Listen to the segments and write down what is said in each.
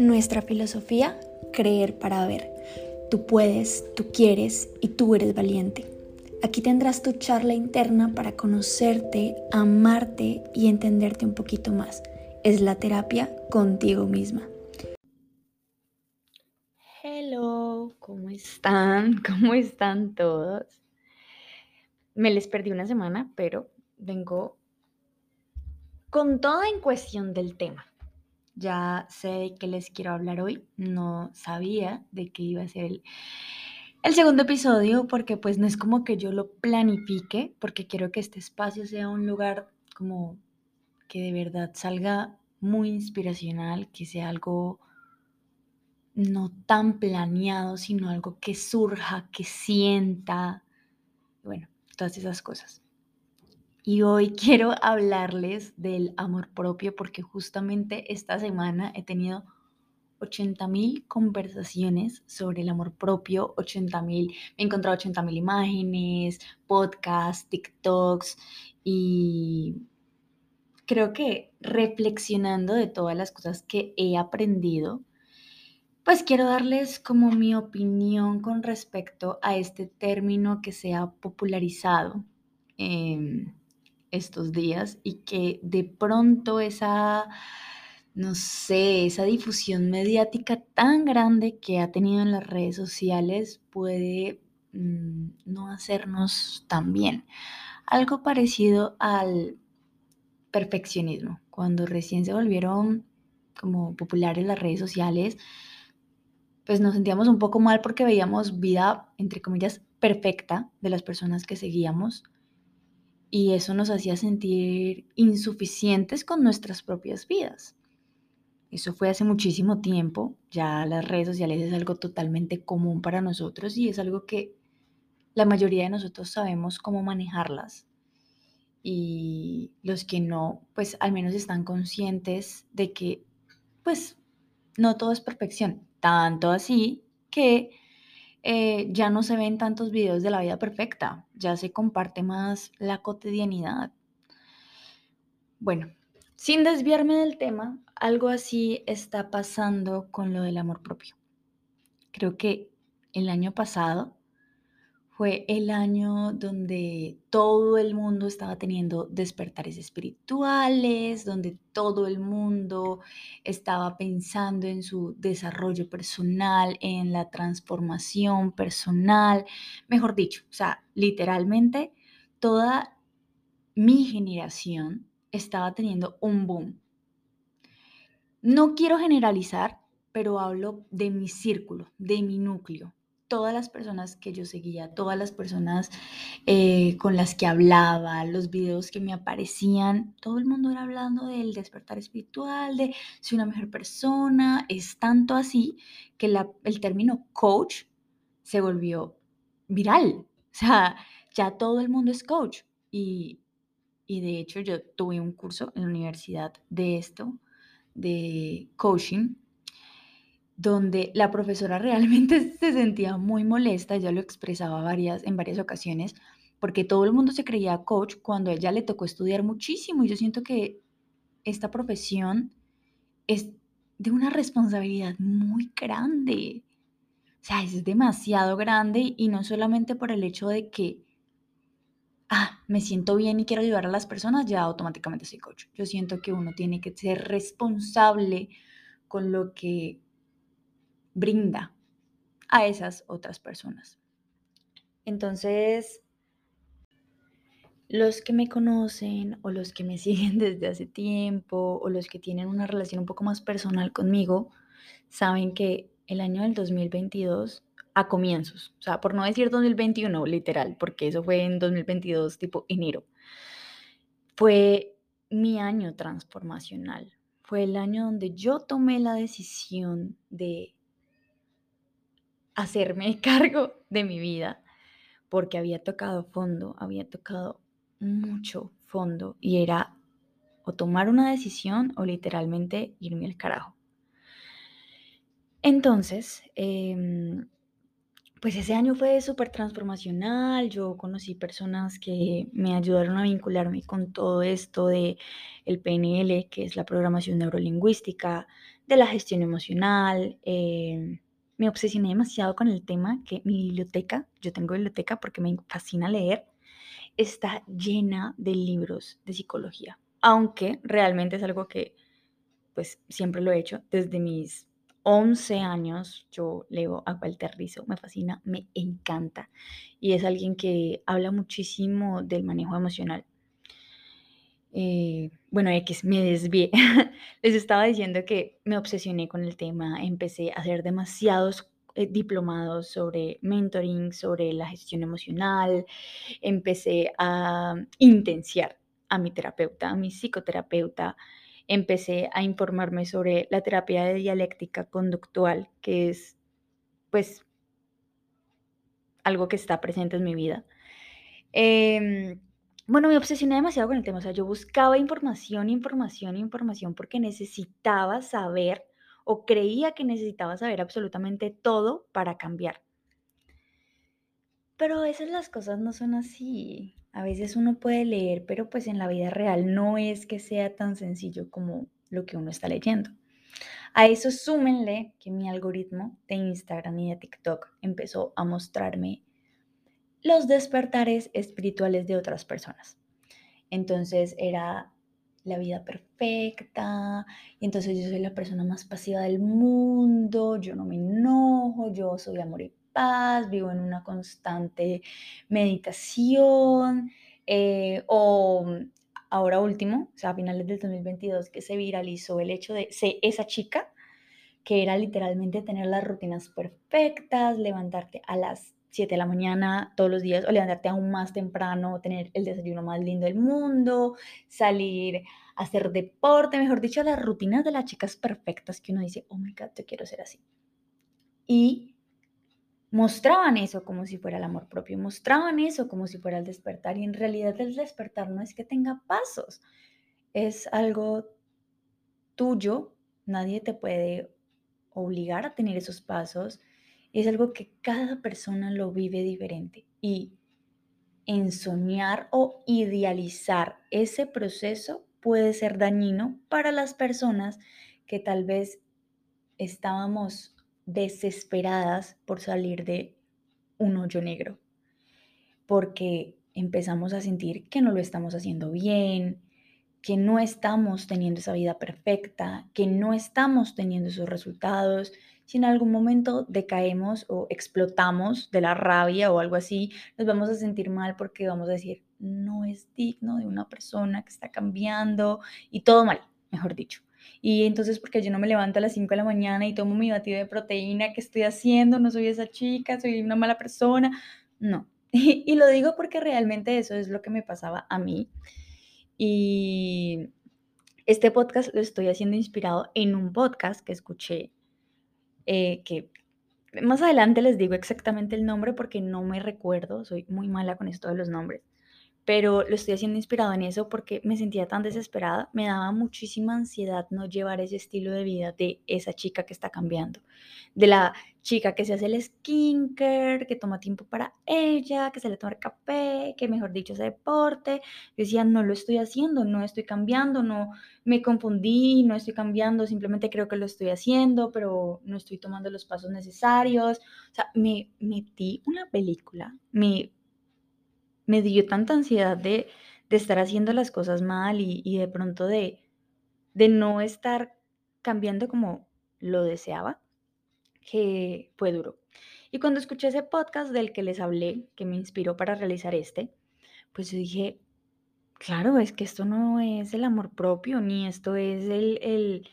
Nuestra filosofía, creer para ver. Tú puedes, tú quieres y tú eres valiente. Aquí tendrás tu charla interna para conocerte, amarte y entenderte un poquito más. Es la terapia contigo misma. Hello, ¿cómo están? ¿Cómo están todos? Me les perdí una semana, pero vengo con toda en cuestión del tema. Ya sé de qué les quiero hablar hoy. No sabía de qué iba a ser el, el segundo episodio porque pues no es como que yo lo planifique, porque quiero que este espacio sea un lugar como que de verdad salga muy inspiracional, que sea algo no tan planeado, sino algo que surja, que sienta, bueno, todas esas cosas. Y hoy quiero hablarles del amor propio porque justamente esta semana he tenido 80 mil conversaciones sobre el amor propio, 80 mil, me he encontrado 80 mil imágenes, podcasts, TikToks y creo que reflexionando de todas las cosas que he aprendido, pues quiero darles como mi opinión con respecto a este término que se ha popularizado estos días y que de pronto esa, no sé, esa difusión mediática tan grande que ha tenido en las redes sociales puede mm, no hacernos tan bien. Algo parecido al perfeccionismo, cuando recién se volvieron como populares las redes sociales, pues nos sentíamos un poco mal porque veíamos vida, entre comillas, perfecta de las personas que seguíamos y eso nos hacía sentir insuficientes con nuestras propias vidas. Eso fue hace muchísimo tiempo, ya las redes sociales es algo totalmente común para nosotros y es algo que la mayoría de nosotros sabemos cómo manejarlas. Y los que no, pues al menos están conscientes de que, pues, no todo es perfección. Tanto así que eh, ya no se ven tantos videos de la vida perfecta, ya se comparte más la cotidianidad. Bueno, sin desviarme del tema, algo así está pasando con lo del amor propio. Creo que el año pasado fue el año donde todo el mundo estaba teniendo despertares espirituales, donde todo el mundo estaba pensando en su desarrollo personal, en la transformación personal, mejor dicho, o sea, literalmente toda mi generación estaba teniendo un boom. No quiero generalizar, pero hablo de mi círculo, de mi núcleo todas las personas que yo seguía, todas las personas eh, con las que hablaba, los videos que me aparecían, todo el mundo era hablando del despertar espiritual, de ser una mejor persona. Es tanto así que el término coach se volvió viral. O sea, ya todo el mundo es coach. Y, y de hecho yo tuve un curso en la universidad de esto, de coaching donde la profesora realmente se sentía muy molesta, ya lo expresaba varias, en varias ocasiones, porque todo el mundo se creía coach cuando a ella le tocó estudiar muchísimo y yo siento que esta profesión es de una responsabilidad muy grande. O sea, es demasiado grande y no solamente por el hecho de que, ah, me siento bien y quiero ayudar a las personas, ya automáticamente soy coach. Yo siento que uno tiene que ser responsable con lo que brinda a esas otras personas. Entonces, los que me conocen o los que me siguen desde hace tiempo o los que tienen una relación un poco más personal conmigo, saben que el año del 2022 a comienzos, o sea, por no decir 2021 literal, porque eso fue en 2022 tipo enero, fue mi año transformacional. Fue el año donde yo tomé la decisión de hacerme cargo de mi vida porque había tocado fondo, había tocado mucho fondo y era o tomar una decisión o literalmente irme al carajo. Entonces, em, pues ese año fue súper transformacional. Yo conocí personas que me ayudaron a vincularme con todo esto de el PNL, que es la programación neurolingüística, de la gestión emocional. Eh, me obsesioné demasiado con el tema que mi biblioteca, yo tengo biblioteca porque me fascina leer, está llena de libros de psicología, aunque realmente es algo que pues siempre lo he hecho desde mis 11 años yo leo a Walter Rizzo, me fascina, me encanta. Y es alguien que habla muchísimo del manejo emocional. Eh, bueno, X, me desvié. Les estaba diciendo que me obsesioné con el tema, empecé a hacer demasiados eh, diplomados sobre mentoring, sobre la gestión emocional, empecé a intenciar a mi terapeuta, a mi psicoterapeuta, empecé a informarme sobre la terapia de dialéctica conductual, que es pues algo que está presente en mi vida. Em, bueno, me obsesioné demasiado con el tema, o sea, yo buscaba información, información, información porque necesitaba saber o creía que necesitaba saber absolutamente todo para cambiar. Pero a veces las cosas no son así. A veces uno puede leer, pero pues en la vida real no es que sea tan sencillo como lo que uno está leyendo. A eso súmenle que mi algoritmo de Instagram y de TikTok empezó a mostrarme los despertares espirituales de otras personas. Entonces era la vida perfecta, y entonces yo soy la persona más pasiva del mundo, yo no me enojo, yo soy amor y paz, vivo en una constante meditación, eh, o ahora último, o sea, a finales del 2022, que se viralizó el hecho de esa chica, que era literalmente tener las rutinas perfectas, levantarte a las 7 de la mañana todos los días o levantarte aún más temprano, tener el desayuno más lindo del mundo, salir hacer deporte, mejor dicho, las rutinas de las chicas perfectas que uno dice, oh my God, yo quiero ser así. Y mostraban eso como si fuera el amor propio, mostraban eso como si fuera el despertar y en realidad el despertar no es que tenga pasos, es algo tuyo, nadie te puede obligar a tener esos pasos, es algo que cada persona lo vive diferente y en soñar o idealizar ese proceso puede ser dañino para las personas que tal vez estábamos desesperadas por salir de un hoyo negro, porque empezamos a sentir que no lo estamos haciendo bien, que no estamos teniendo esa vida perfecta, que no estamos teniendo esos resultados. Si en algún momento decaemos o explotamos de la rabia o algo así, nos vamos a sentir mal porque vamos a decir, no es digno de una persona que está cambiando y todo mal, mejor dicho. Y entonces, porque yo no me levanto a las 5 de la mañana y tomo mi batido de proteína, ¿qué estoy haciendo? No soy esa chica, soy una mala persona. No. Y, lo digo porque realmente eso es lo que me pasaba a mí. Y este podcast lo estoy haciendo inspirado en un podcast que escuché, eh, que más adelante les digo exactamente el nombre porque no me recuerdo, soy muy mala con esto de los nombres pero lo estoy haciendo inspirado en eso porque me sentía tan desesperada, me daba muchísima ansiedad no llevar ese estilo de vida de esa chica que está cambiando, de la chica que se hace el skincare, que toma tiempo para ella, que se le toma café, que mejor dicho hace deporte. Yo decía, no lo estoy haciendo, no estoy cambiando, no me confundí, no estoy cambiando, simplemente creo que lo estoy haciendo, pero no estoy tomando los pasos necesarios. O sea, me metí una película, me me dio tanta ansiedad de, estar haciendo las cosas mal y, de pronto de, de no estar cambiando como lo deseaba, que fue duro. Y cuando escuché ese podcast del que les hablé, que me inspiró para realizar este, pues yo dije, claro, es que esto no es el amor propio, ni esto es el, el,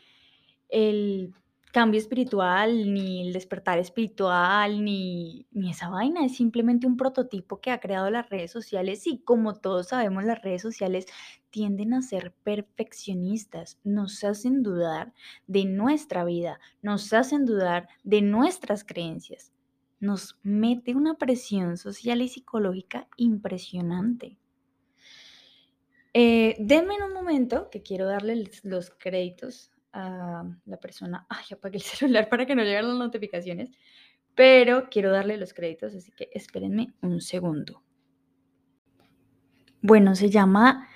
el cambio espiritual, ni el despertar espiritual, ni, ni esa vaina, es simplemente un prototipo que ha creado las redes sociales y como todos sabemos las redes sociales tienden a ser perfeccionistas, nos hacen dudar de nuestra vida, nos hacen dudar de nuestras creencias, nos mete una presión social y psicológica impresionante. Eh, denme un momento que quiero darle los créditos la persona, ay, apagué el celular para que no lleguen las notificaciones, Pero quiero darle los créditos, así que espérenme un segundo. Bueno, se llama,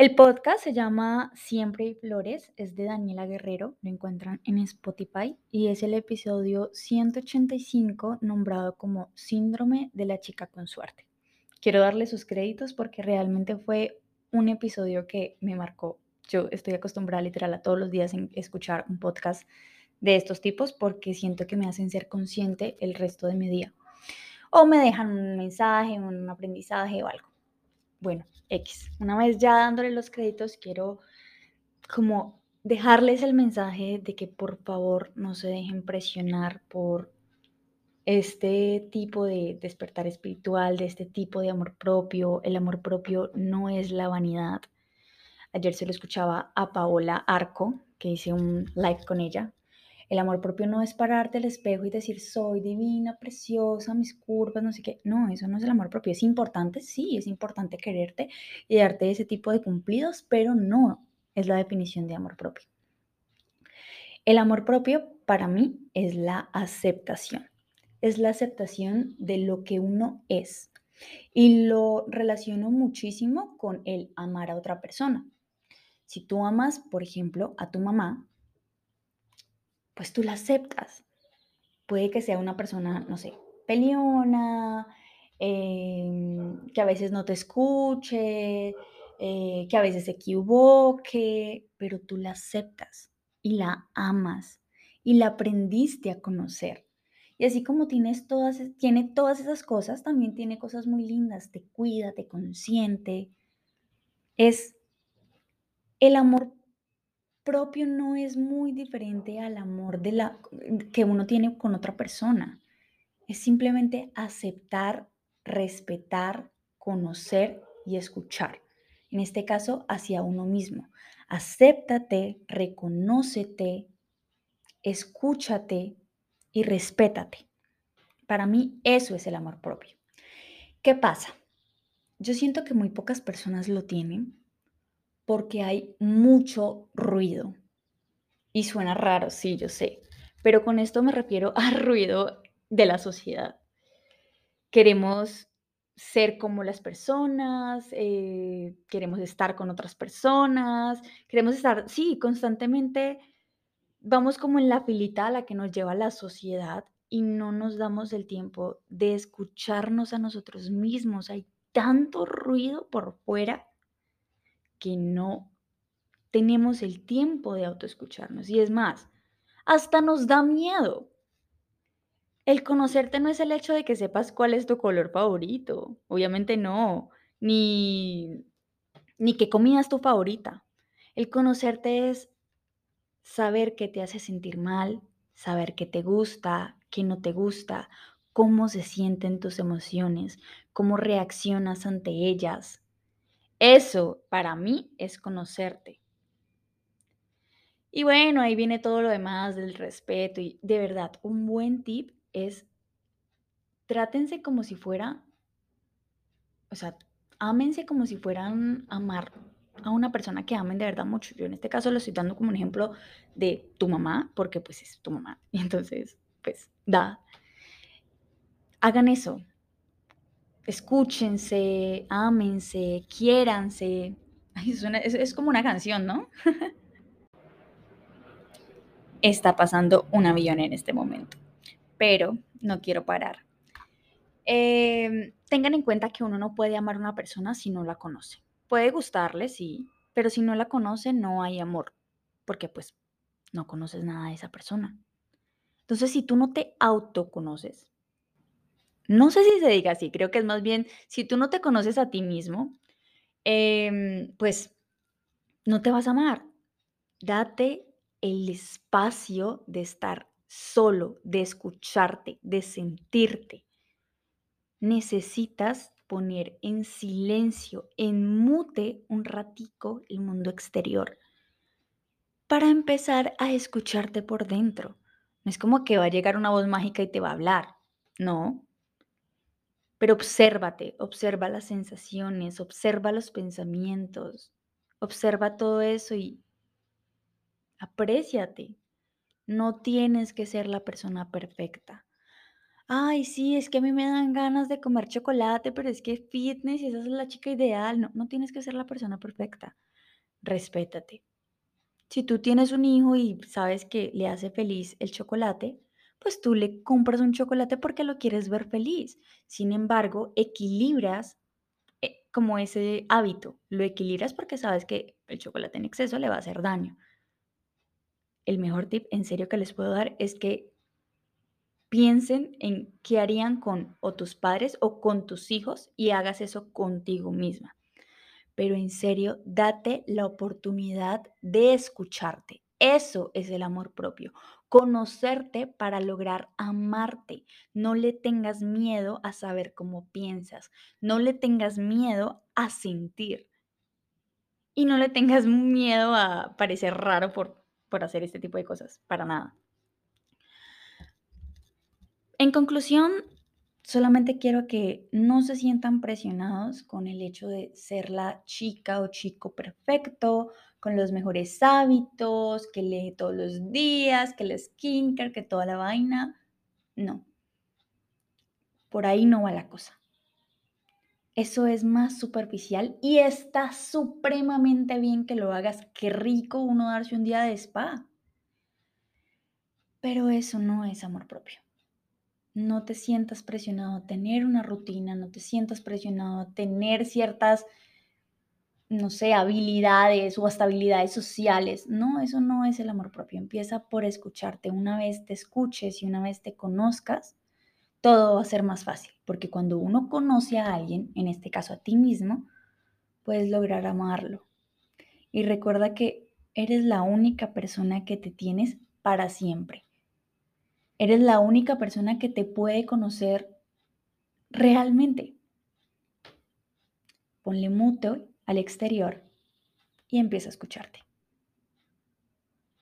el podcast se llama Siempre hay flores, es de Daniela Guerrero, lo encuentran en Spotify y es el episodio 185 nombrado como Síndrome de la chica con suerte. Quiero darle sus créditos porque realmente fue un episodio que me marcó. Yo estoy acostumbrada literal a todos los días en escuchar un podcast de estos tipos porque siento que me hacen ser consciente el resto de mi día. O me dejan un mensaje, un aprendizaje o algo bueno, X. Una vez ya dándole los créditos, quiero como dejarles el mensaje de que por favor no se dejen presionar por este tipo de despertar espiritual, de este tipo de amor propio. El amor propio no es la vanidad. Ayer se lo escuchaba a Paola Arco, que hice un live con ella, el amor propio no es pararte al espejo y decir soy divina, preciosa, mis curvas, no sé qué. No, eso no es el amor propio. Es importante, sí, es importante quererte y darte ese tipo de cumplidos, pero no es la definición de amor propio. El amor propio para mí es la aceptación. Es la aceptación de lo que uno es. Y lo relaciono muchísimo con el amar a otra persona. Si tú amas, por ejemplo, a tu mamá, pues tú la aceptas. Puede que sea una persona, no sé, peleona, em, que a veces no te escuche, eh, que a veces se equivoque, pero tú la aceptas y la amas y la aprendiste a conocer. Y así como tienes todas, tiene todas esas cosas, también tiene cosas muy lindas, te cuida, te consiente. Es el amor propio no es muy diferente al amor de la, que uno tiene con otra persona. Es simplemente aceptar, respetar, conocer y escuchar. En este caso, hacia uno mismo. Acéptate, reconócete, escúchate y respétate. Para mí eso es el amor propio. ¿Qué pasa? Yo siento que muy pocas personas lo tienen porque hay mucho ruido. Y suena raro, sí, yo sé, pero con esto me refiero al ruido de la sociedad. Queremos ser como las personas, eh, queremos estar con otras personas, queremos estar, sí, constantemente vamos como en la filita a la que nos lleva la sociedad y no nos damos el tiempo de escucharnos a nosotros mismos. Hay tanto ruido por fuera que no tenemos el tiempo de autoescucharnos. Y es más, hasta nos da miedo. El conocerte no es el hecho de que sepas cuál es tu color favorito, obviamente no, ni, ni qué comida es tu favorita. El conocerte es saber qué te hace sentir mal, saber qué te gusta, qué no te gusta, cómo se sienten tus emociones, cómo reaccionas ante ellas, eso para mí es conocerte. Y bueno, ahí viene todo lo demás del respeto y de verdad, un buen tip es trátense como si fuera, o sea, ámense como si fueran amar a una persona que amen de verdad mucho. Yo en este caso lo estoy dando como un ejemplo de tu mamá, porque pues es tu mamá. Y entonces, pues, da. Hagan eso, escúchense, ámense, quiéranse. es, como una canción, ¿no? Está pasando un avión en este momento, pero no quiero parar. Em, tengan en cuenta que uno no puede amar a una persona si no la conoce. Puede gustarle, sí, pero si no la conoce no hay amor, porque pues no conoces nada de esa persona. Entonces, si tú no te autoconoces, no sé si se diga así, creo que es más bien, si tú no te conoces a ti mismo, em, pues no te vas a amar. Date el espacio de estar solo, de escucharte, de sentirte. Necesitas poner en silencio, en mute un ratico el mundo exterior para empezar a escucharte por dentro. No es como que va a llegar una voz mágica y te va a hablar. No, pero obsérvate, observa las sensaciones, observa los pensamientos, observa todo eso y apréciate. No tienes que ser la persona perfecta. ay, sí, es que a mí me dan ganas de comer chocolate, pero es que fitness esa es la chica ideal. No, no tienes que ser la persona perfecta. Respétate. Si tú tienes un hijo y sabes que le hace feliz el chocolate, pues tú le compras un chocolate porque lo quieres ver feliz. Sin embargo, equilibras eh, como ese hábito. Lo equilibras porque sabes que el chocolate en exceso le va a hacer daño. El mejor tip en serio que les puedo dar es que piensen en qué harían con o tus padres o con tus hijos y hagas eso contigo misma. Pero en serio, date la oportunidad de escucharte. Eso es el amor propio. Conocerte para lograr amarte. No le tengas miedo a saber cómo piensas. No le tengas miedo a sentir. Y no le tengas miedo a parecer raro por, por hacer este tipo de cosas. Para nada. En conclusión, solamente quiero que no se sientan presionados con el hecho de ser la chica o chico perfecto, con los mejores hábitos, que lee todos los días, que el skincare, que toda la vaina. No. Por ahí no va la cosa. Eso es más superficial y está supremamente bien que lo hagas. Qué rico uno darse un día de spa. Pero eso no es amor propio no te sientas presionado a tener una rutina, no te sientas presionado a tener ciertas, no sé, habilidades o hasta habilidades sociales. No, eso no es el amor propio. Empieza por escucharte. Una vez te escuches y una vez te conozcas, todo va a ser más fácil, porque cuando uno conoce a alguien, en este caso a ti mismo, puedes lograr amarlo. Y recuerda que eres la única persona que te tienes para siempre. Eres la única persona que te puede conocer realmente. Ponle mute al exterior y empieza a escucharte.